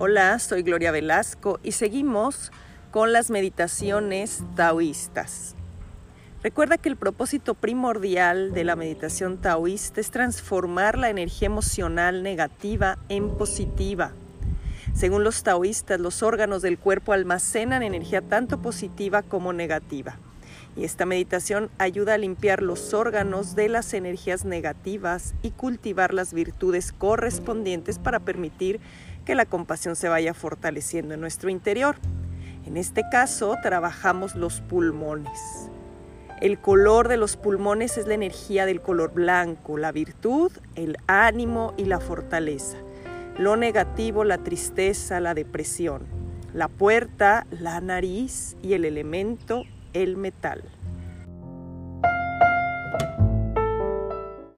Hola, soy Gloria Velasco y seguimos con las meditaciones taoístas. Recuerda que el propósito primordial de la meditación taoísta es transformar la energía emocional negativa en positiva. Según los taoístas, los órganos del cuerpo almacenan energía tanto positiva como negativa. Y esta meditación ayuda a limpiar los órganos de las energías negativas y cultivar las virtudes correspondientes para permitir que la compasión se vaya fortaleciendo en nuestro interior. En este caso, trabajamos los pulmones. El color de los pulmones es la energía del color blanco, la virtud, el ánimo y la fortaleza. Lo negativo, la tristeza, la depresión. La puerta, la nariz y el elemento el metal.